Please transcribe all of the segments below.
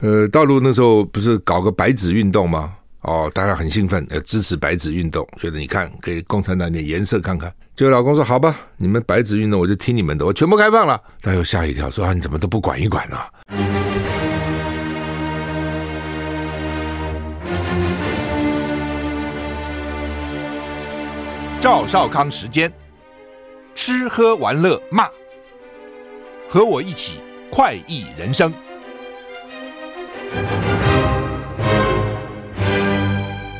呃，大陆那时候不是搞个白纸运动吗？哦，大家很兴奋，要支持白纸运动，觉得你看给共产党点颜色看看。结果老公说：“好吧，你们白纸运动，我就听你们的，我全部开放了。”他又吓一跳，说：“啊，你怎么都不管一管呢、？”赵少康时间，吃喝玩乐骂，和我一起快意人生。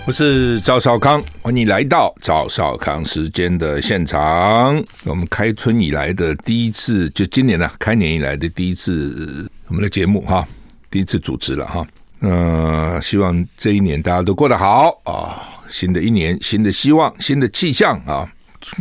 我是赵少康，欢迎来到赵少康时间的现场。我们开春以来的第一次，就今年呢、开年以来的第一次我们的节目哈，第一次主持了哈。呃，希望这一年大家都过得好啊！新的一年，新的希望，新的气象啊！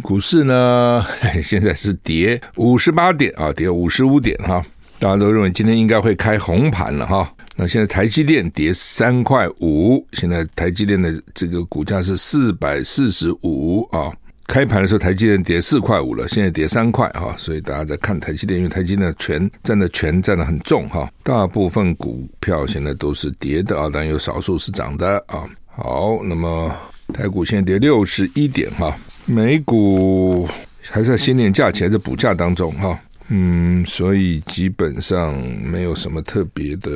股市呢，现在是跌五十八点啊，跌五十五点哈。大家都认为今天应该会开红盘了哈。那现在台积电跌三块五，现在台积电的这个股价是四百四十五啊。开盘的时候台积电跌四块五了，现在跌三块哈，所以大家在看台积电，因为台积电的权占的权占的很重哈。大部分股票现在都是跌的啊，但有少数是涨的啊。好，那么台股现在跌六十一点哈，美股还是在新年假期还是补价当中哈。嗯，所以基本上没有什么特别的，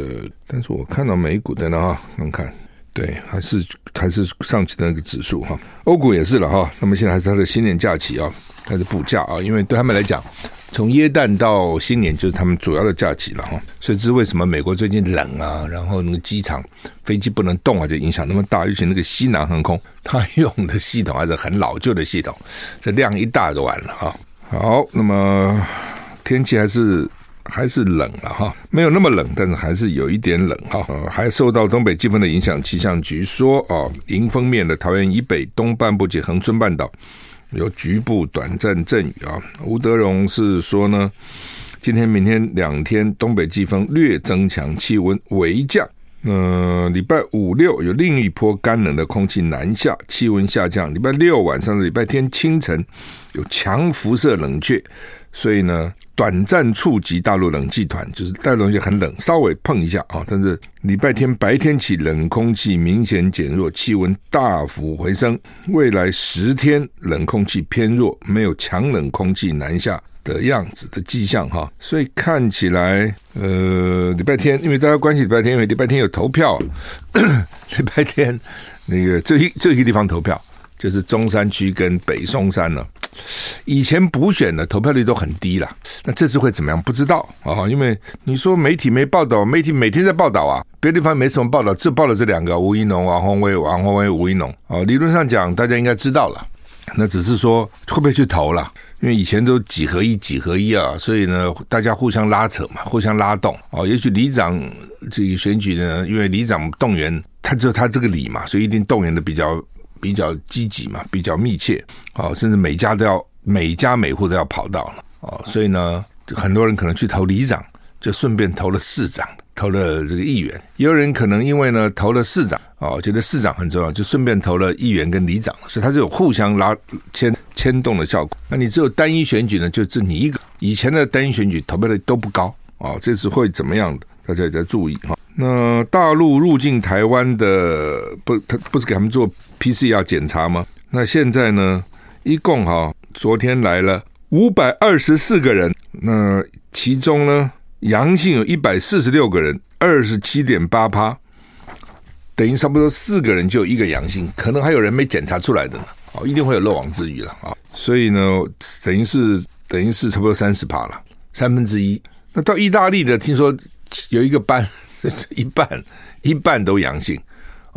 但是我看到美股的呢哈，看看，对，还是还是上期的那个指数哈，欧股也是了哈，那么现在还是它的新年假期啊，开始补假啊，因为对他们来讲，从耶诞到新年就是他们主要的假期了哈，所以这是为什么美国最近冷啊，然后那个机场飞机不能动啊，就影响那么大，尤其那个西南航空，它用的系统还是很老旧的系统，这量一大就完了哈，好，那么。天气还是还是冷了哈，没有那么冷，但是还是有一点冷哈。呃，还受到东北季风的影响，气象局说啊，迎风面的桃园以北东半部及恒春半岛有局部短暂阵雨啊。吴德荣是说呢，今天、明天两天东北季风略增强，气温微降。呃，礼拜五六有另一波干冷的空气南下，气温下降。礼拜六晚上的礼拜天清晨有强辐射冷却，所以呢。短暂触及大陆冷气团，就是大陆冷气很冷，稍微碰一下啊。但是礼拜天白天起冷空气明显减弱，气温大幅回升。未来十天冷空气偏弱，没有强冷空气南下的样子的迹象哈。所以看起来，呃，礼拜天因为大家关心礼拜天，因为礼拜天有投票，礼拜天那个这一这一个地方投票，就是中山区跟北松山了。以前补选的投票率都很低了，那这次会怎么样？不知道啊，因为你说媒体没报道，媒体每天在报道啊，别的地方没什么报道，只报了这两个吴怡农、王宏威、王宏威、吴怡农啊。理论上讲，大家应该知道了，那只是说会不会去投了？因为以前都几合一、几合一啊，所以呢，大家互相拉扯嘛，互相拉动哦。也许里长这个选举呢，因为里长动员，他只有他这个里嘛，所以一定动员的比较。比较积极嘛，比较密切，哦，甚至每家都要每家每户都要跑到了，哦，所以呢，很多人可能去投里长，就顺便投了市长，投了这个议员。也有人可能因为呢投了市长，哦，觉得市长很重要，就顺便投了议员跟里长，所以它是有互相拉牵牵动的效果。那你只有单一选举呢，就只你一个。以前的单一选举投票率都不高，啊，这次会怎么样的？大家也在注意哈。那大陆入境台湾的不，他不是给他们做 PCR 检查吗？那现在呢，一共哈，昨天来了五百二十四个人，那其中呢，阳性有一百四十六个人，二十七点八趴，等于差不多四个人就有一个阳性，可能还有人没检查出来的呢，哦，一定会有漏网之鱼了啊，所以呢，等于是等于是差不多三十趴了，三分之一。那到意大利的，听说有一个班。一半，一半都阳性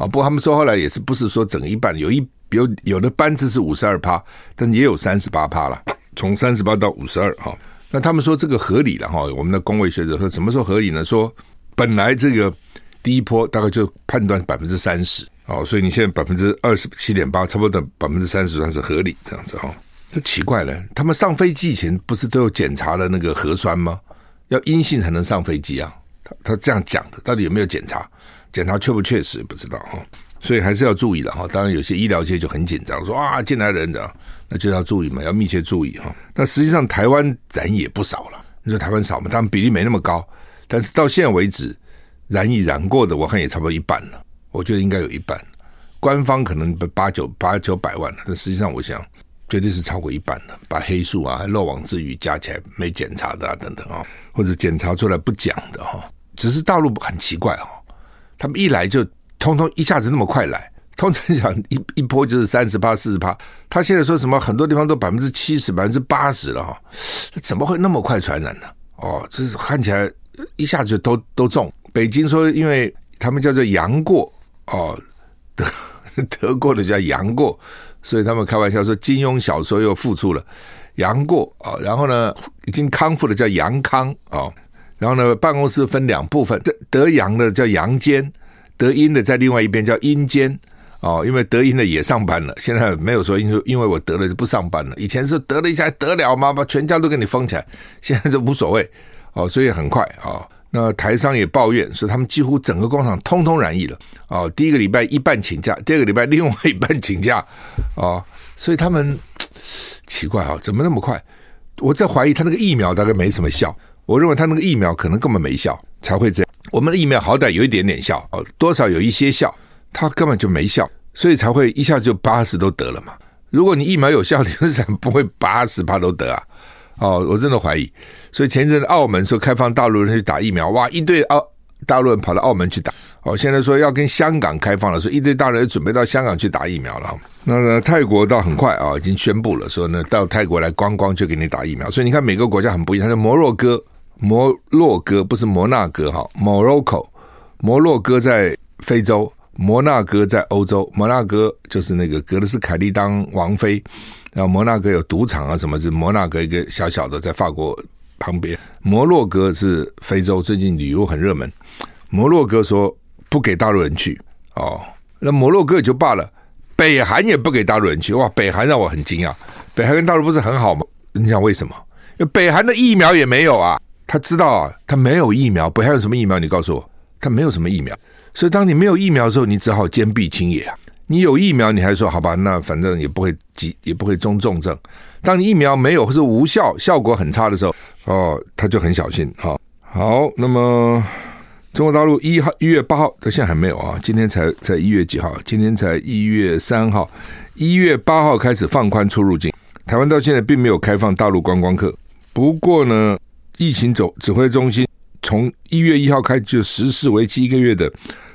啊！不过他们说后来也是不是说整一半，有一有有的班次是五十二趴，但也有三十八趴了，从三十八到五十二哈。那他们说这个合理了哈。我们的公卫学者说什么时候合理呢？说本来这个第一波大概就判断百分之三十哦，所以你现在百分之二十七点八，差不多百分之三十算是合理这样子哈。这奇怪了，他们上飞机前不是都有检查了那个核酸吗？要阴性才能上飞机啊。他他这样讲的，到底有没有检查？检查确不确实不知道哈，所以还是要注意的哈。当然，有些医疗界就很紧张，说啊，进来人的，那就要注意嘛，要密切注意哈。那实际上台湾人也不少了，你说台湾少吗？他们比例没那么高，但是到现在为止，染疫染过的，我看也差不多一半了。我觉得应该有一半，官方可能八九八九百万了，但实际上我想绝对是超过一半了。把黑数啊、漏网之鱼加起来没检查的啊等等啊，或者检查出来不讲的哈，只是大陆很奇怪哈，他们一来就通通一下子那么快来。通常讲一一波就是三十趴、四十趴，他现在说什么很多地方都百分之七十、百分之八十了哈，怎么会那么快传染呢？哦，这是看起来一下子都都中。北京说，因为他们叫做阳过哦，得得过的叫阳过，所以他们开玩笑说金庸小说又复出了杨过啊。然后呢，已经康复的叫杨康哦，然后呢，办公室分两部分，这得阳的叫阳间，得阴的在另外一边叫阴间。哦，因为得阴的也上班了，现在没有说因为因为我得了就不上班了。以前是得了一下还得了吗？把全家都给你封起来，现在就无所谓。哦，所以很快啊、哦。那台商也抱怨说，他们几乎整个工厂通通染疫了。哦，第一个礼拜一半请假，第二个礼拜另外一半请假。哦，所以他们奇怪啊、哦，怎么那么快？我在怀疑他那个疫苗大概没什么效。我认为他那个疫苗可能根本没效，才会这样。我们的疫苗好歹有一点点效，哦，多少有一些效。他根本就没效，所以才会一下子就八十都得了嘛。如果你疫苗有效，你为什么不会八十趴都得啊？哦，我真的怀疑。所以前一阵澳门说开放大陆人去打疫苗，哇，一堆澳大陆人跑到澳门去打。哦，现在说要跟香港开放了，所以一堆大陆人准备到香港去打疫苗了。那个，泰国倒很快啊，已经宣布了说呢，到泰国来观光就给你打疫苗。所以你看每个国家很不一样，像摩洛哥，摩洛哥不是摩纳哥哈，Morocco，摩洛哥在非洲。摩纳哥在欧洲，摩纳哥就是那个格雷斯凯利当王妃，然后摩纳哥有赌场啊什么，是摩纳哥一个小小的在法国旁边。摩洛哥是非洲，最近旅游很热门。摩洛哥说不给大陆人去哦，那摩洛哥也就罢了，北韩也不给大陆人去。哇，北韩让我很惊讶，北韩跟大陆不是很好吗？你想为什么？北韩的疫苗也没有啊，他知道啊，他没有疫苗，北韩有什么疫苗？你告诉我，他没有什么疫苗。所以，当你没有疫苗的时候，你只好坚壁清野啊！你有疫苗，你还说好吧？那反正也不会急，也不会中重症。当你疫苗没有或是无效，效果很差的时候，哦，他就很小心啊。好，那么中国大陆一号一月八号到现在还没有啊，今天才才一月几号？今天才一月三号，一月八号开始放宽出入境。台湾到现在并没有开放大陆观光客。不过呢，疫情总指挥中心从一月一号开始就实施为期一个月的。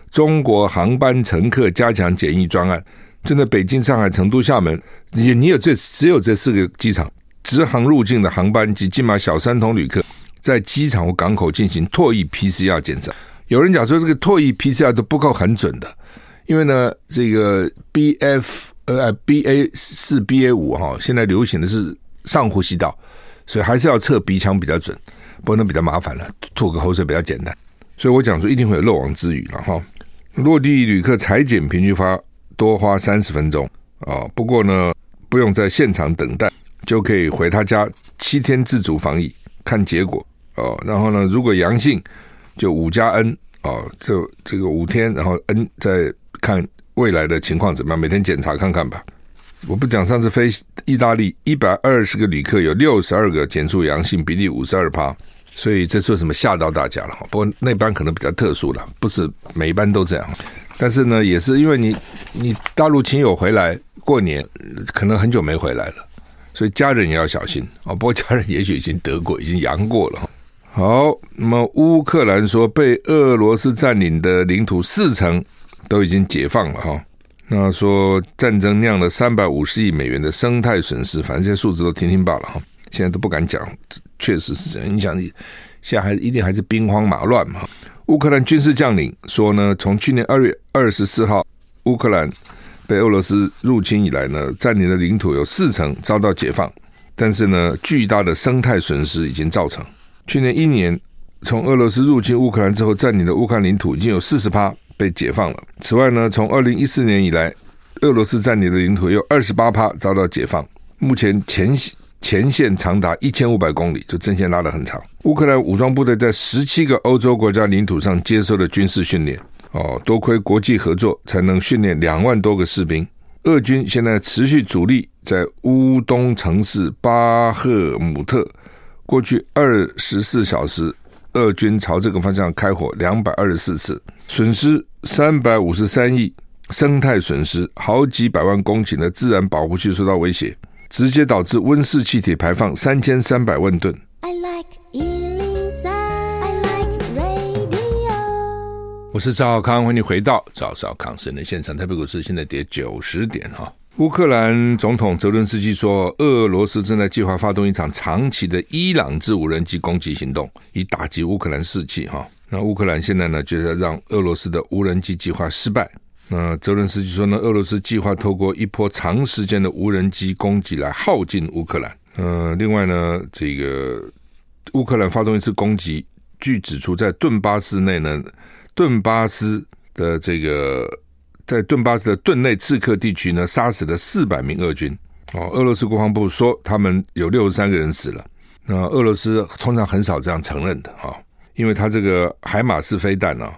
中国航班乘客加强检疫专案，就在北京、上海、成都、厦门，也你有这只有这四个机场直航入境的航班及金马小三通旅客，在机场或港口进行唾液 PCR 检查。有人讲说，这个唾液 PCR 都不够很准的，因为呢，这个 BF 呃 BA 四 BA 五哈，现在流行的是上呼吸道，所以还是要测鼻腔比较准，不过那比较麻烦了，吐个口水比较简单。所以我讲说，一定会有漏网之鱼了哈。落地旅客采检平均花多花三十分钟啊，不过呢，不用在现场等待，就可以回他家七天自主防疫看结果哦。然后呢，如果阳性就五加 N 哦，这这个五天，然后 N 再看未来的情况怎么样，每天检查看看吧。我不讲上次飞意大利一百二十个旅客有六十二个检出阳性，比例五十二趴。所以这是为什么吓到大家了哈？不过那班可能比较特殊了，不是每一班都这样。但是呢，也是因为你你大陆亲友回来过年，可能很久没回来了，所以家人也要小心啊。不过家人也许已经得过，已经阳过了。好，那么乌克兰说被俄罗斯占领的领土四成都已经解放了哈。那说战争酿了三百五十亿美元的生态损失，反正这些数字都听听罢了哈。现在都不敢讲。确实是这样，你想，你现在还一定还是兵荒马乱嘛？乌克兰军事将领说呢，从去年二月二十四号乌克兰被俄罗斯入侵以来呢，占领的领土有四成遭到解放，但是呢，巨大的生态损失已经造成。去年一年，从俄罗斯入侵乌克兰之后占领的乌克兰领土已经有四十趴被解放了。此外呢，从二零一四年以来，俄罗斯占领的领土有二十八趴遭到解放。目前前前线长达一千五百公里，就阵线拉得很长。乌克兰武装部队在十七个欧洲国家领土上接受了军事训练。哦，多亏国际合作，才能训练两万多个士兵。俄军现在持续主力在乌东城市巴赫姆特。过去二十四小时，俄军朝这个方向开火两百二十四次，损失三百五十三亿，生态损失好几百万公顷的自然保护区受到威胁，直接导致温室气体排放三千三百万吨。I like 我是赵小康，欢迎回到赵少康新闻现场。台北股市现在跌九十点哈。乌克兰总统泽伦斯基说，俄罗斯正在计划发动一场长期的伊朗制无人机攻击行动，以打击乌克兰士气哈。那乌克兰现在呢，就是要让俄罗斯的无人机计划失败。那泽伦斯基说呢，俄罗斯计划透过一波长时间的无人机攻击来耗尽乌克兰。呃，另外呢，这个乌克兰发动一次攻击，据指出在顿巴斯内呢。顿巴斯的这个在顿巴斯的顿内刺克地区呢，杀死了四百名俄军。哦，俄罗斯国防部说他们有六十三个人死了。那俄罗斯通常很少这样承认的啊，因为他这个海马斯飞弹呢，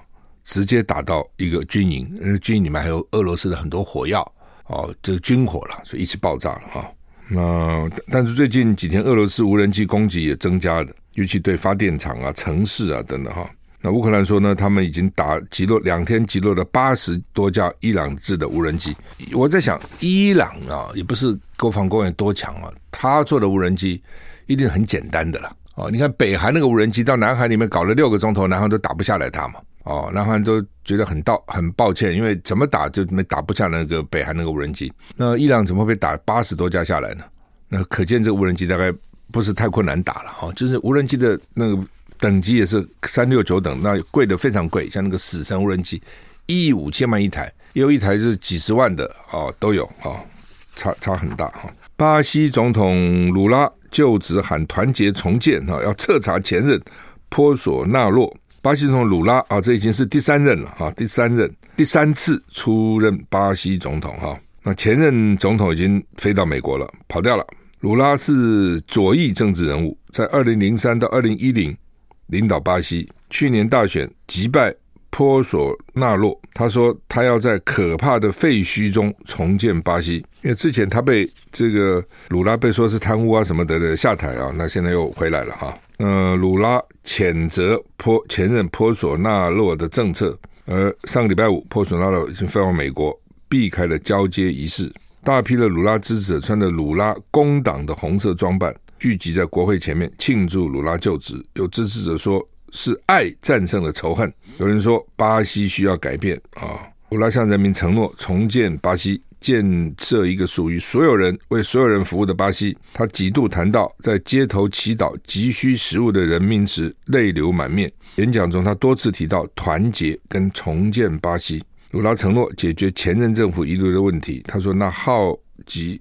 直接打到一个军营，呃，军营里面还有俄罗斯的很多火药哦，这个军火了，所以一起爆炸了哈。那但是最近几天，俄罗斯无人机攻击也增加了，尤其对发电厂啊、城市啊等等哈。那乌克兰说呢，他们已经打击落两天击落了八十多架伊朗制的无人机。我在想，伊朗啊，也不是国防工业多强啊，他做的无人机一定很简单的了。哦，你看北韩那个无人机到南韩里面搞了六个钟头，南韩都打不下来它嘛。哦，南韩都觉得很道很抱歉，因为怎么打就没打不下那个北韩那个无人机。那伊朗怎么会被打八十多架下来呢？那可见这个无人机大概不是太困难打了。哦，就是无人机的那个。等级也是三六九等，那贵的非常贵，像那个死神无人机，一亿五千万一台，也有一台是几十万的哦，都有哦，差差很大哈。巴西总统鲁拉就职喊团结重建哈，要彻查前任波索纳洛。巴西总统鲁拉啊，这已经是第三任了哈，第三任第三次出任巴西总统哈。那前任总统已经飞到美国了，跑掉了。鲁拉是左翼政治人物，在二零零三到二零一零。领导巴西，去年大选击败波索纳洛。他说他要在可怕的废墟中重建巴西，因为之前他被这个鲁拉被说是贪污啊什么的的下台啊，那现在又回来了哈。呃，鲁拉谴责波前任波索纳洛的政策，而上个礼拜五，波索纳洛已经飞往美国，避开了交接仪式。大批的鲁拉支持者穿着鲁拉工党的红色装扮。聚集在国会前面庆祝鲁拉就职，有支持者说是爱战胜了仇恨，有人说巴西需要改变啊。鲁拉向人民承诺重建巴西，建设一个属于所有人、为所有人服务的巴西。他几度谈到在街头祈祷急需食物的人民时，泪流满面。演讲中，他多次提到团结跟重建巴西。鲁拉承诺解决前任政府遗留的问题。他说：“那耗及。”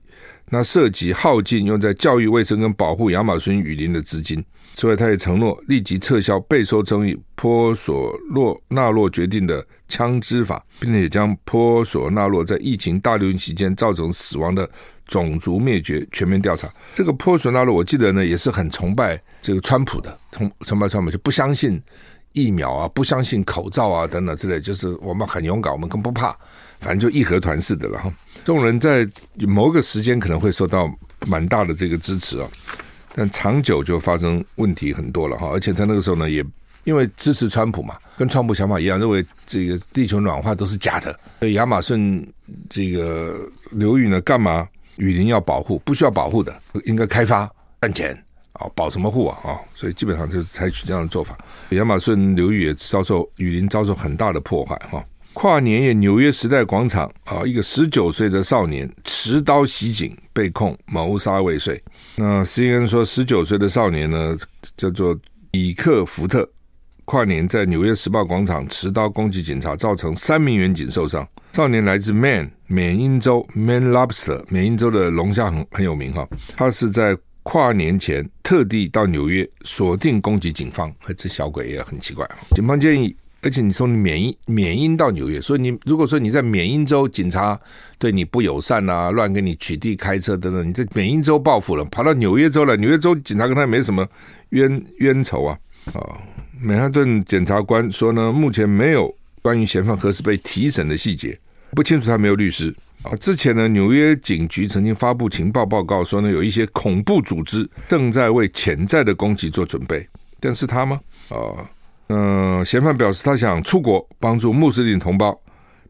那涉及耗尽用在教育卫生跟保护亚马逊雨林的资金。此外，他也承诺立即撤销备受争议波索洛纳洛决定的枪支法，并且将波索纳洛在疫情大流行期间造成死亡的种族灭绝全面调查。这个波索纳洛，我记得呢也是很崇拜这个川普的，崇崇拜川普就不相信疫苗啊，不相信口罩啊等等之类，就是我们很勇敢，我们更不怕，反正就义和团似的了哈。这种人在某个时间可能会受到蛮大的这个支持啊，但长久就发生问题很多了哈。而且他那个时候呢，也因为支持川普嘛，跟川普想法一样，认为这个地球暖化都是假的。所以亚马逊这个流域呢，干嘛雨林要保护？不需要保护的，应该开发赚钱啊，保什么护啊啊？所以基本上就是采取这样的做法。亚马逊流域也遭受雨林遭受很大的破坏哈。跨年夜，纽约时代广场啊，一个十九岁的少年持刀袭警，被控谋杀未遂。那 CNN 说，十九岁的少年呢，叫做米克福特，跨年在纽约时报广场持刀攻击警察，造成三名员警受伤。少年来自 m a n 缅因州 m a n Lobster，缅因州的龙虾很很有名哈。他是在跨年前特地到纽约锁定攻击警方，这小鬼也很奇怪。警方建议。而且你从缅因缅因到纽约，所以你如果说你在缅因州警察对你不友善啊，乱给你取缔开车等等，你在缅因州报复了，跑到纽约州了，纽约州警察跟他也没什么冤冤仇啊。啊，曼哈顿检察官说呢，目前没有关于嫌犯何时被提审的细节，不清楚他没有律师啊。之前呢，纽约警局曾经发布情报报告说呢，有一些恐怖组织正在为潜在的攻击做准备，但是他吗？哦，嗯，嫌犯表示他想出国帮助穆斯林同胞，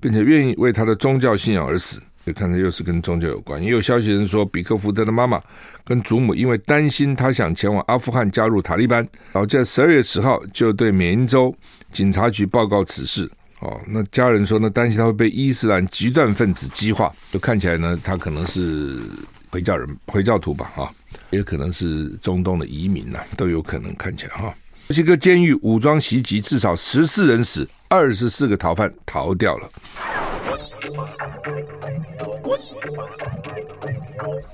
并且愿意为他的宗教信仰而死。就看着又是跟宗教有关。也有消息人说，比克福德的妈妈跟祖母因为担心他想前往阿富汗加入塔利班，然后在十二月十号就对缅因州警察局报告此事。哦，那家人说呢，担心他会被伊斯兰极端分子激化，就看起来呢，他可能是回教人、回教徒吧，哈，也可能是中东的移民呐、都有可能看起来哈。墨西哥监狱武装袭击，至少十四人死，二十四个逃犯逃掉了。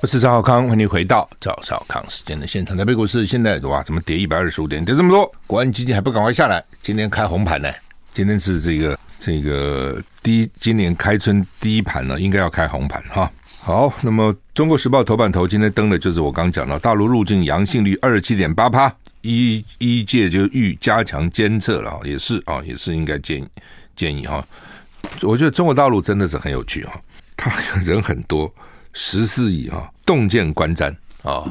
我是赵少康，欢迎回到赵少康时间的现场。台北股市现在哇，怎么跌一百二十五点，跌这么多？国安基金还不赶快下来？今天开红盘呢？今天是这个这个第今年开春第一盘了，应该要开红盘哈。好，那么《中国时报》头版头今天登的就是我刚讲到大陆入境阳性率二十七点八趴，一一届就欲加强监测了，也是啊，也是应该建议建议哈。我觉得中国大陆真的是很有趣哈，他 人很多，十四亿哈，洞见观瞻啊。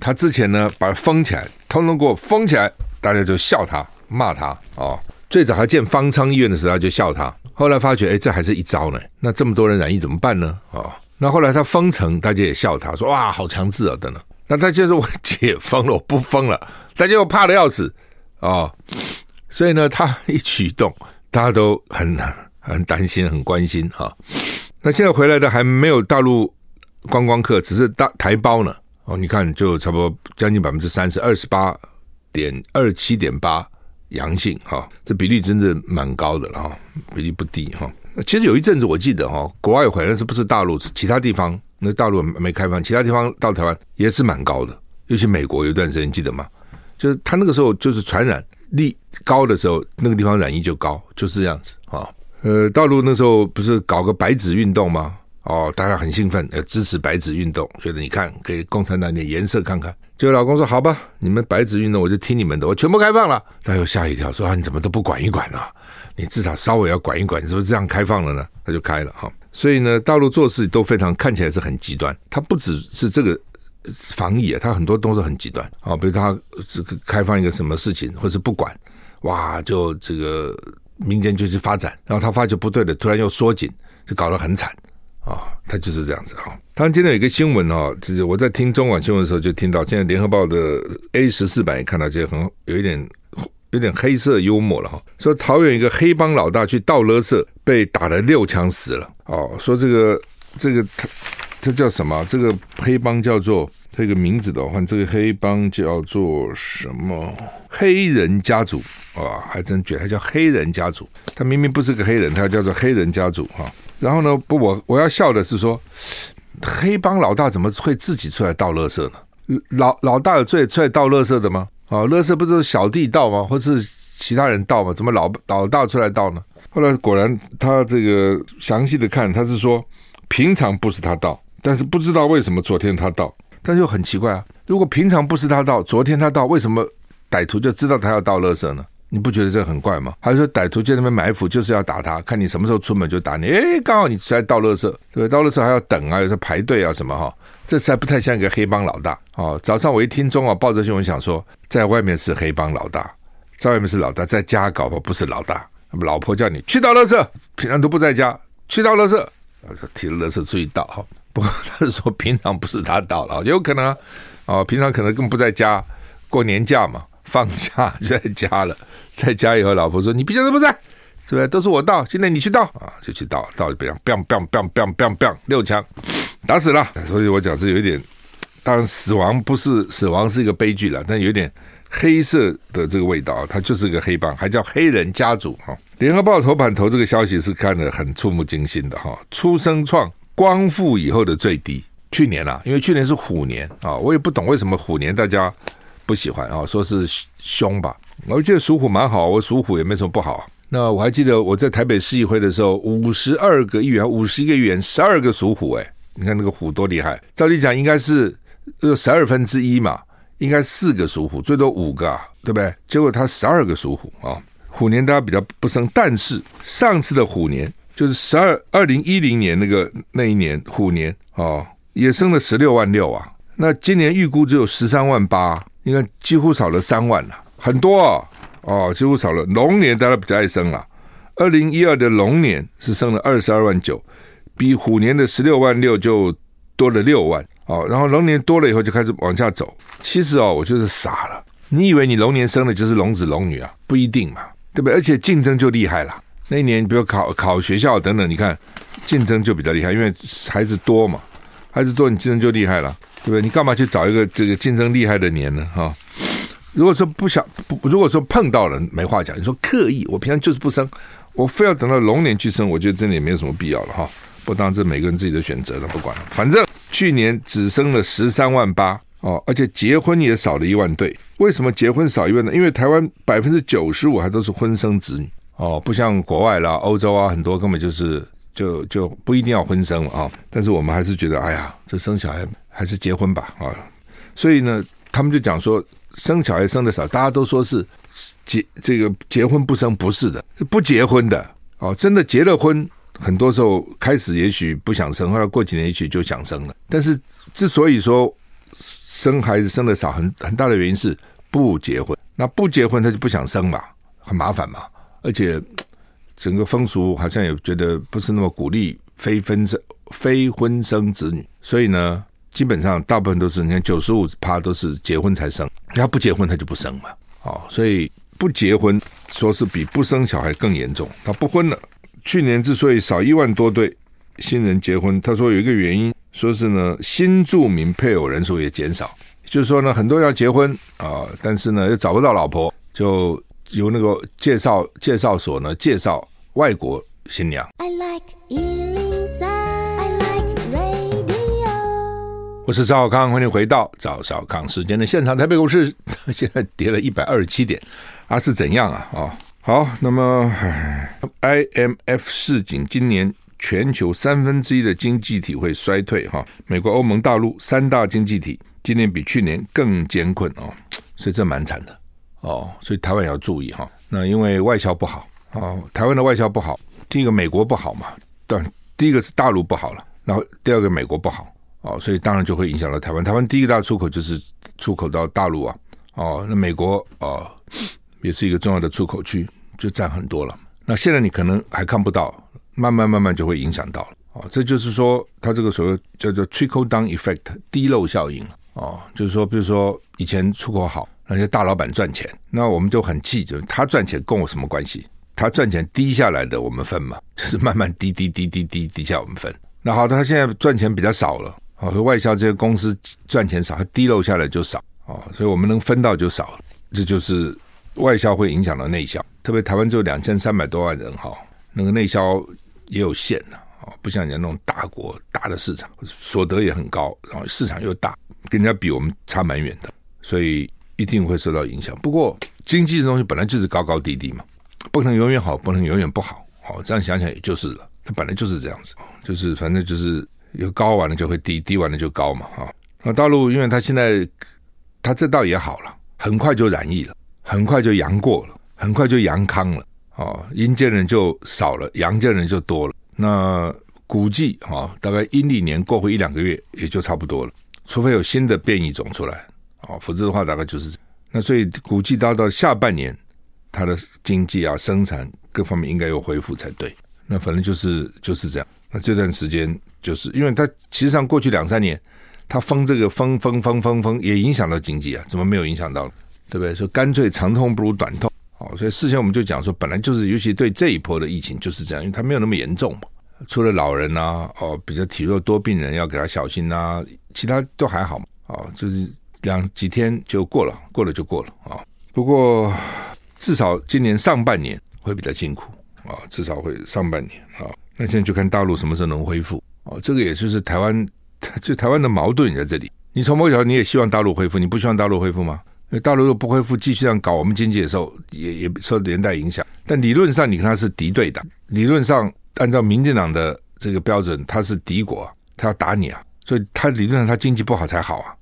他之前呢把它封起来，通通给我封起来，大家就笑他骂他啊。最早还建方舱医院的时候，他就笑他。后来发觉，哎，这还是一招呢。那这么多人染疫怎么办呢？啊、那后来他封城，大家也笑他，说哇，好强制啊，等等。那他现在说我 解封了，我不封了，大家又怕的要死啊、哦。所以呢，他一举动，大家都很很担心，很关心哈、哦。那现在回来的还没有大陆观光客，只是大台胞呢。哦，你看，就差不多将近百分之三十，二十八点二七点八。阳性哈，这比例真的蛮高的了哈，比例不低哈。其实有一阵子我记得哈，国外回来是不是大陆，是其他地方，那大陆没开放，其他地方到台湾也是蛮高的。尤其美国有一段时间记得吗？就是他那个时候就是传染力高的时候，那个地方染疫就高，就是这样子啊。呃，大陆那时候不是搞个白纸运动吗？哦，大家很兴奋，要支持白纸运动，觉得你看给共产党点颜色看看。结果老公说：“好吧，你们白纸运动，我就听你们的，我全部开放了。”他又吓一跳，说：“啊，你怎么都不管一管啊？你至少稍微要管一管，你是不是这样开放了呢？”他就开了哈。所以呢，大陆做事都非常看起来是很极端。他不只是这个防疫啊，他很多都是很极端啊。比如他这个开放一个什么事情，或是不管，哇，就这个民间就去发展，然后他发觉不对了，突然又缩紧，就搞得很惨。啊、他就是这样子啊。当然，今天有一个新闻哦，就是我在听中广新闻的时候就听到，现在联合报的 A 十四版也看到，这很有一点有点黑色幽默了哈。说桃园一个黑帮老大去倒垃圾，被打了六枪死了。哦，说这个这个他这叫什么？这个黑帮叫做这个名字的话，这个黑帮叫做什么？黑人家族啊、还真绝，他叫黑人家族。他明明不是个黑人，他叫做黑人家族哈。然后呢？不，我我要笑的是说，黑帮老大怎么会自己出来倒垃圾呢？老老大有出出来倒垃圾的吗？啊，垃圾不是小弟倒吗？或是其他人倒吗？怎么老老大出来倒呢？后来果然，他这个详细的看，他是说平常不是他倒，但是不知道为什么昨天他到，但又很奇怪啊。如果平常不是他到，昨天他到，为什么歹徒就知道他要倒垃圾呢？你不觉得这很怪吗？还是说歹徒在那边埋伏，就是要打他，看你什么时候出门就打你。诶，刚好你出来倒垃圾，对，倒垃圾还要等啊，有时候排队啊什么哈，这才不太像一个黑帮老大哦。早上我一听中啊报这新闻，想说在外面是黑帮老大，在外面是老大，在家搞不不是老大。老婆叫你去倒垃圾，平常都不在家，去倒垃圾，提着垃圾出去倒哈。不过他是说平常不是他倒了，有可能啊，平常可能更不在家，过年假嘛，放假就在家了。在家以后，老婆说：“你平常都不在，是不是？都是我倒，现在你去倒啊，就去倒，倒就这样，bang bang bang bang bang bang，六枪打死了。所以我讲是有点，当然死亡不是死亡是一个悲剧了，但有点黑色的这个味道，它就是个黑帮，还叫黑人家族哈。联合报头版头这个消息是看得很触目惊心的哈，出生创光复以后的最低，去年啊，因为去年是虎年啊，我也不懂为什么虎年大家不喜欢啊，说是凶吧。”我觉得属虎蛮好，我属虎也没什么不好。那我还记得我在台北市议会的时候，五十二个议员，五十一个议员，十二个属虎。哎，你看那个虎多厉害！照理讲应该是呃十二分之一嘛，应该四个属虎，最多五个，啊对不对？结果他十二个属虎啊。虎年大家比较不生，但是上次的虎年就是十二二零一零年那个那一年虎年啊，也生了十六万六啊。那今年预估只有十三万八，应该几乎少了三万了。很多啊，哦，几乎少了。龙年大家比较爱生了，二零一二的龙年是生了二十二万九，比虎年的十六万六就多了六万哦。然后龙年多了以后就开始往下走。其实哦，我就是傻了，你以为你龙年生的就是龙子龙女啊？不一定嘛，对不对？而且竞争就厉害了。那一年比如考考学校等等，你看竞争就比较厉害，因为孩子多嘛，孩子多你竞争就厉害了。对不对？你干嘛去找一个这个竞争厉害的年呢？哈，如果说不想不，如果说碰到了没话讲，你说刻意，我平常就是不生，我非要等到龙年去生，我觉得真的也没有什么必要了哈。不当这每个人自己的选择了，不管了，反正去年只生了十三万八哦，而且结婚也少了一万对。为什么结婚少一万呢？因为台湾百分之九十五还都是婚生子女哦，不像国外啦、欧洲啊，很多根本就是就就不一定要婚生啊。但是我们还是觉得，哎呀，这生小孩。还是结婚吧啊，所以呢，他们就讲说生小孩生的少，大家都说是结这个结婚不生，不是的，是不结婚的哦。真的结了婚，很多时候开始也许不想生，后来过几年也许就想生了。但是之所以说生孩子生的少，很很大的原因是不结婚。那不结婚他就不想生嘛，很麻烦嘛，而且整个风俗好像也觉得不是那么鼓励非婚生非婚生子女，所以呢。基本上大部分都是，你看九十五趴都是结婚才生，他不结婚他就不生嘛，哦，所以不结婚说是比不生小孩更严重。他不婚了，去年之所以少一万多对新人结婚，他说有一个原因，说是呢新住民配偶人数也减少，就是说呢很多要结婚啊，但是呢又找不到老婆，就由那个介绍介绍所呢介绍外国新娘。I like 我是赵少康，欢迎回到赵小康时间的现场。台北股市 现在跌了一百二十七点，啊是怎样啊？哦，好，那么 IMF 市井，今年全球三分之一的经济体会衰退。哈，美国、欧盟、大陆三大经济体今年比去年更艰困哦，所以这蛮惨的哦。所以台湾也要注意哈。那因为外销不好哦，台湾的外销不好，第一个美国不好嘛，但，第一个是大陆不好了，然后第二个美国不好。哦，所以当然就会影响到台湾。台湾第一个大出口就是出口到大陆啊。哦，那美国哦也是一个重要的出口区，就占很多了。那现在你可能还看不到，慢慢慢慢就会影响到了。哦，这就是说，它这个所谓叫做 trickle down effect 低漏效应。哦，就是说，比如说以前出口好，那些大老板赚钱，那我们就很气，就是他赚钱跟我什么关系？他赚钱滴下来的我们分嘛，就是慢慢滴滴滴滴滴滴下我们分。那好，他现在赚钱比较少了。哦，外销这些公司赚钱少，它滴漏下来就少哦，所以我们能分到就少，这就是外销会影响到内销。特别台湾只有两千三百多万人哈，那个内销也有限了哦，不像人家那种大国大的市场，所得也很高，然后市场又大，跟人家比我们差蛮远的，所以一定会受到影响。不过经济这东西本来就是高高低低嘛，不可能永远好，不能永远不好。哦，这样想想也就是了，它本来就是这样子，就是反正就是。有高完了就会低，低完了就高嘛，哈。那大陆因为它现在它这倒也好了，很快就染疫了，很快就阳过了，很快就阳康了，哦，阴间人就少了，阳间人就多了。那估计哈，大概阴历年过后一两个月也就差不多了，除非有新的变异种出来，哦，否则的话大概就是。那所以估计到到下半年，它的经济啊、生产各方面应该有恢复才对。那反正就是就是这样。那这段时间。就是因为它其实上过去两三年，它封这个封封封封封也影响到经济啊，怎么没有影响到？对不对？说干脆长痛不如短痛，哦，所以事先我们就讲说，本来就是，尤其对这一波的疫情就是这样，因为它没有那么严重嘛。除了老人啊，哦，比较体弱多病人要给他小心啊，其他都还好嘛，哦，就是两几天就过了，过了就过了啊，不过至少今年上半年会比较辛苦啊，至少会上半年啊，那现在就看大陆什么时候能恢复。哦，这个也就是台湾，就台湾的矛盾在这里。你从某角度，你也希望大陆恢复，你不希望大陆恢复吗？因为大陆如果不恢复，继续这样搞，我们经济也受也也受连带影响。但理论上，你看他是敌对的，理论上按照民进党的这个标准，他是敌国，他要打你啊，所以他理论上他经济不好才好啊。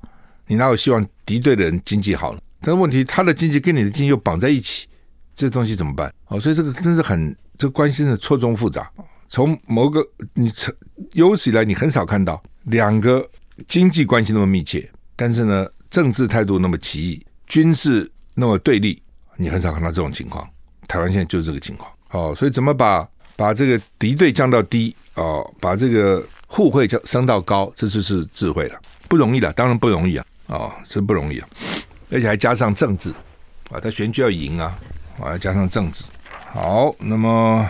你哪有希望敌对的人经济好呢？但是问题，他的经济跟你的经济又绑在一起，这东西怎么办？哦，所以这个真是很这个关系错综复杂。从某个你从有史以来，你很少看到两个经济关系那么密切，但是呢，政治态度那么奇异，军事那么对立，你很少看到这种情况。台湾现在就是这个情况。哦，所以怎么把把这个敌对降到低？哦，把这个互惠就升到高，这就是智慧了，不容易了，当然不容易啊！哦，是不容易啊，而且还加上政治啊，他选举要赢啊，啊，加上政治。好，那么。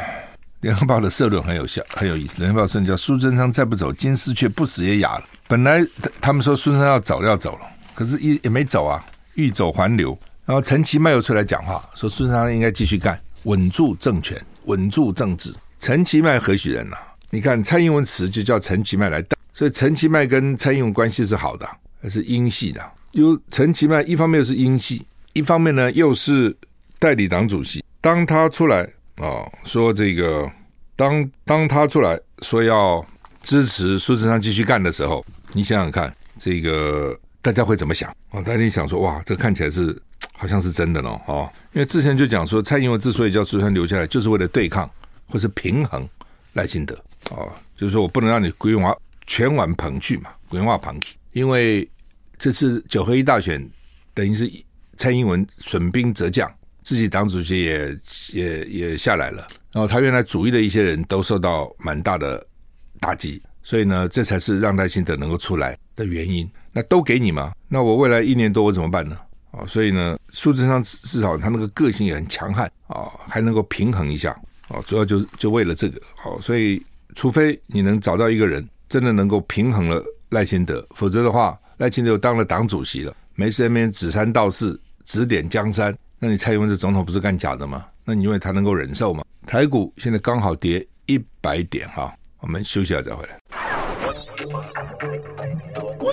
联合报的社论很有效，很有意思。联合报社论叫“苏贞昌再不走，金丝雀不死也哑了”。本来他们说苏贞昌要走要走了，可是也也没走啊，欲走还留。然后陈其迈又出来讲话，说苏贞昌应该继续干，稳住政权，稳住政治。陈其迈何许人呐、啊？你看蔡英文辞就叫陈其迈来带，所以陈其迈跟蔡英文关系是好的，还是英系的？有陈其迈一方面又是英系，一方面呢又是代理党主席。当他出来。哦，说这个，当当他出来说要支持苏贞昌继续干的时候，你想想看，这个大家会怎么想？哦，大家想说，哇，这看起来是好像是真的呢，哦，因为之前就讲说，蔡英文之所以叫苏贞昌留下来，就是为了对抗或是平衡赖清德，哦，就是说我不能让你规划全碗捧去嘛，规划捧去，因为这次九合一大选等于是蔡英文损兵折将。自己党主席也也也下来了，然后他原来主义的一些人都受到蛮大的打击，所以呢，这才是让赖清德能够出来的原因。那都给你嘛？那我未来一年多我怎么办呢？啊，所以呢，数字上至少他那个个性也很强悍啊，还能够平衡一下哦，主要就就为了这个好，所以除非你能找到一个人真的能够平衡了赖清德，否则的话，赖清德又当了党主席了，没事那边指三道四，指点江山。那你蔡英文这总统不是干假的吗？那你以为他能够忍受吗？台股现在刚好跌一百点哈，我们休息下再回来。我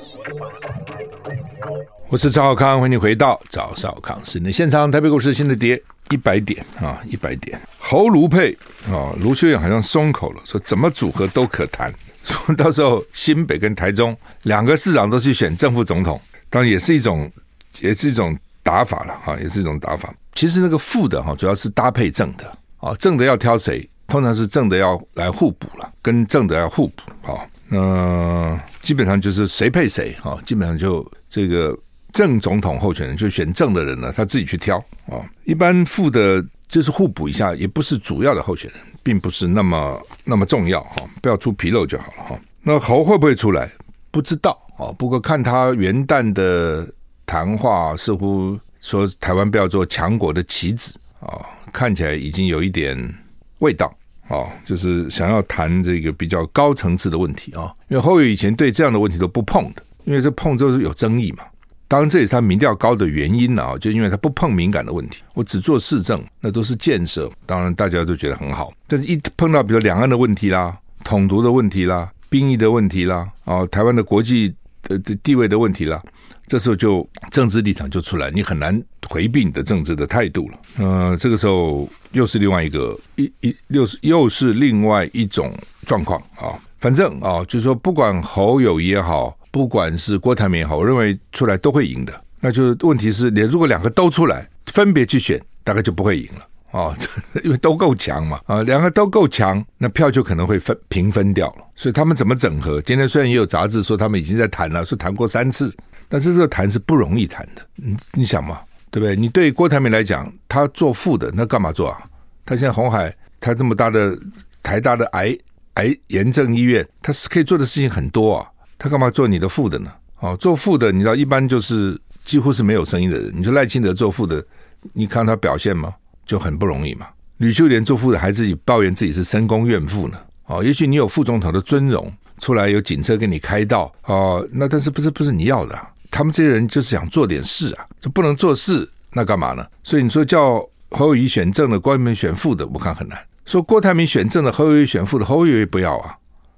我是赵少康，欢迎你回到赵少康室内现场。台北股市现在跌一百点啊，一百点。侯卢配啊，卢秀燕好像松口了，说怎么组合都可谈。说到时候新北跟台中两个市长都去选正副总统，当然也是一种，也是一种。打法了哈，也是一种打法。其实那个副的哈，主要是搭配正的啊，正的要挑谁？通常是正的要来互补了，跟正的要互补啊。那基本上就是谁配谁啊，基本上就这个正总统候选人就选正的人呢，他自己去挑啊。一般副的就是互补一下，也不是主要的候选人，并不是那么那么重要哈，不要出纰漏就好了哈。那侯会不会出来？不知道啊，不过看他元旦的。谈话似乎说台湾不要做强国的棋子啊，看起来已经有一点味道啊，就是想要谈这个比较高层次的问题啊。因为侯友以前对这样的问题都不碰的，因为这碰就是有争议嘛。当然这也是他民调高的原因啊，就因为他不碰敏感的问题，我只做市政，那都是建设，当然大家都觉得很好。但是一碰到比如两岸的问题啦、统独的问题啦、兵役的问题啦、啊台湾的国际的地位的问题啦。这时候就政治立场就出来，你很难回避你的政治的态度了。呃，这个时候又是另外一个一一又是又是另外一种状况啊。反正啊，就是说不管侯友也好，不管是郭台铭也好，我认为出来都会赢的。那就是问题是，你如果两个都出来，分别去选，大概就不会赢了啊，因为都够强嘛啊，两个都够强，那票就可能会分平分掉了。所以他们怎么整合？今天虽然也有杂志说他们已经在谈了，说谈过三次。但是这个谈是不容易谈的，你你想嘛，对不对？你对郭台铭来讲，他做副的，那干嘛做啊？他现在红海，他这么大的台大的癌癌炎症医院，他是可以做的事情很多啊，他干嘛做你的副的呢？哦，做副的，你知道一般就是几乎是没有声音的人。你说赖清德做副的，你看他表现吗？就很不容易嘛。吕秀莲做副的还自己抱怨自己是深宫怨妇呢。哦，也许你有副总统的尊荣，出来有警车给你开道哦，那但是不是不是你要的啊？他们这些人就是想做点事啊，就不能做事，那干嘛呢？所以你说叫侯友宜选正的，郭台铭选副的，我看很难。说郭台铭选正的，侯友宜选副的，侯友宜不要啊，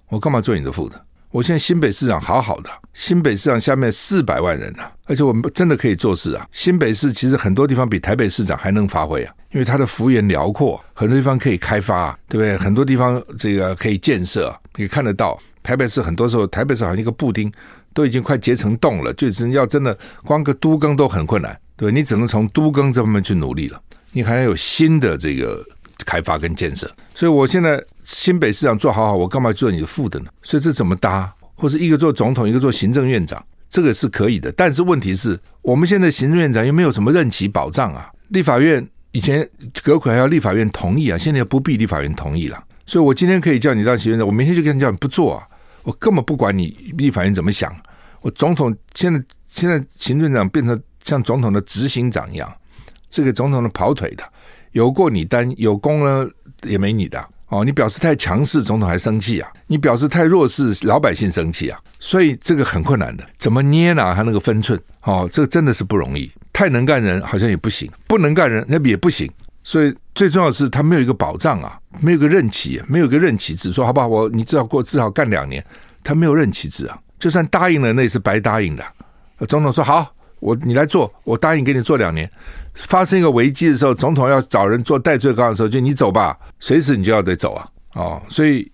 我干嘛做你的副的？我现在新北市长好好的，新北市长下面四百万人啊，而且我们真的可以做事啊。新北市其实很多地方比台北市长还能发挥啊，因为它的幅员辽阔，很多地方可以开发，啊对不对？很多地方这个可以建设，可以看得到。台北市很多时候，台北市好像一个布丁。都已经快结成冻了，就是要真的光个都更都很困难，对，你只能从都更这方面去努力了。你还要有新的这个开发跟建设，所以我现在新北市长做好好，我干嘛做你的副的呢？所以这怎么搭？或是一个做总统，一个做行政院长，这个是可以的。但是问题是我们现在行政院长又没有什么任期保障啊，立法院以前阁揆还要立法院同意啊，现在不必立法院同意了。所以我今天可以叫你当行政长，我明天就跟你叫你不做啊，我根本不管你立法院怎么想。我总统现在现在行政长变成像总统的执行长一样，这个总统的跑腿的，有过你担，有功呢也没你的哦。你表示太强势，总统还生气啊；你表示太弱势，老百姓生气啊。所以这个很困难的，怎么捏呢？他那个分寸哦，这个真的是不容易。太能干人好像也不行，不能干人那也不行。所以最重要的是他没有一个保障啊，没有个任期，没有个任期制，说好不好？我你至少过至少干两年，他没有任期制啊。就算答应了，那也是白答应的。总统说好，我你来做，我答应给你做两年。发生一个危机的时候，总统要找人做代罪羔的时候，就你走吧，随时你就要得走啊。哦，所以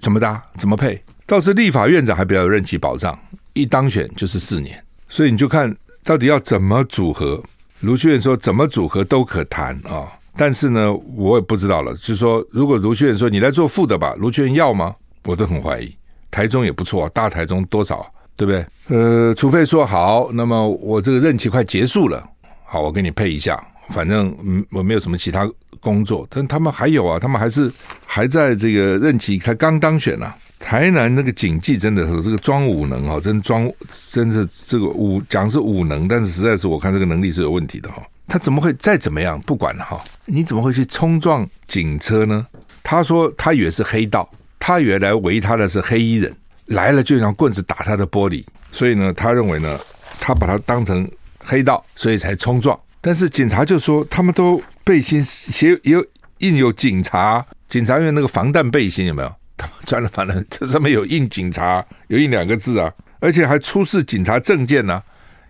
怎么搭，怎么配？倒是立法院长还比较有任期保障，一当选就是四年。所以你就看到底要怎么组合。卢秀燕说怎么组合都可谈啊、但是呢，我也不知道了。就是说，如果卢秀燕说你来做副的吧，卢秀燕要吗？我都很怀疑。台中也不错，大台中多少，对不对？呃，除非说好，那么我这个任期快结束了，好，我给你配一下，反正嗯，我没有什么其他工作。但他们还有啊，他们还是还在这个任期才刚当选啊。台南那个警纪真的是这个装武能啊，真装真是这个武讲是武能，但是实在是我看这个能力是有问题的哈。他怎么会再怎么样不管哈？你怎么会去冲撞警车呢？他说他以为是黑道。他原来围他的是黑衣人，来了就用棍子打他的玻璃，所以呢，他认为呢，他把他当成黑道，所以才冲撞。但是警察就说，他们都背心写有印有警察警察院那个防弹背心有没有？他们穿了防弹这上面有印警察，有印两个字啊，而且还出示警察证件呢、啊，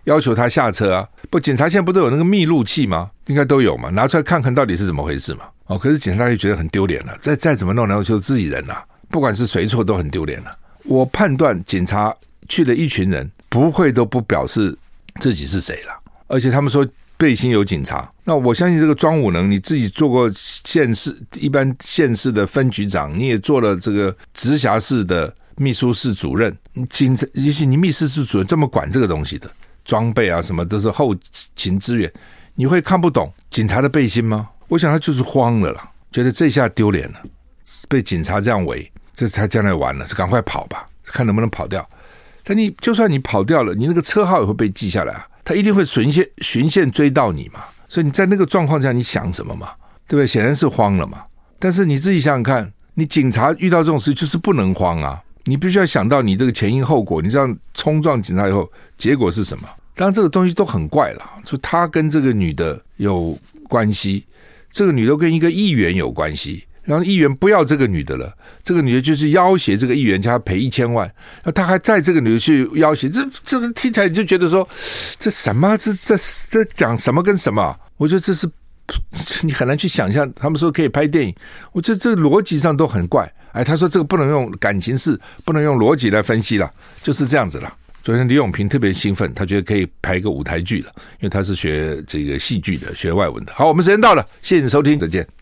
要求他下车啊。不，警察现在不都有那个密录器吗？应该都有嘛，拿出来看看到底是怎么回事嘛。哦，可是警察就觉得很丢脸了，再再怎么弄，然后就自己人呐、啊。不管是谁错都很丢脸了。我判断警察去了一群人，不会都不表示自己是谁了。而且他们说背心有警察，那我相信这个庄武能，你自己做过县市一般县市的分局长，你也做了这个直辖市的秘书室主任，警察也许你秘书室主任这么管这个东西的装备啊什么都是后勤资源，你会看不懂警察的背心吗？我想他就是慌了啦，觉得这下丢脸了，被警察这样围。这才将来完了，就赶快跑吧，看能不能跑掉。但你就算你跑掉了，你那个车号也会被记下来啊，他一定会循线循线追到你嘛。所以你在那个状况下，你想什么嘛？对不对？显然是慌了嘛。但是你自己想想看，你警察遇到这种事就是不能慌啊，你必须要想到你这个前因后果。你这样冲撞警察以后，结果是什么？当然这个东西都很怪了，就他跟这个女的有关系，这个女的跟一个议员有关系。然后议员不要这个女的了，这个女的就是要挟这个议员，叫他赔一千万。那他还载这个女的去要挟，这这个听起来你就觉得说，这什么？这这这讲什么跟什么？我觉得这是你很难去想象。他们说可以拍电影，我觉得这逻辑上都很怪。哎，他说这个不能用感情事，不能用逻辑来分析了，就是这样子了。昨天李永平特别兴奋，他觉得可以拍一个舞台剧了，因为他是学这个戏剧的，学外文的。好，我们时间到了，谢谢你收听，再见。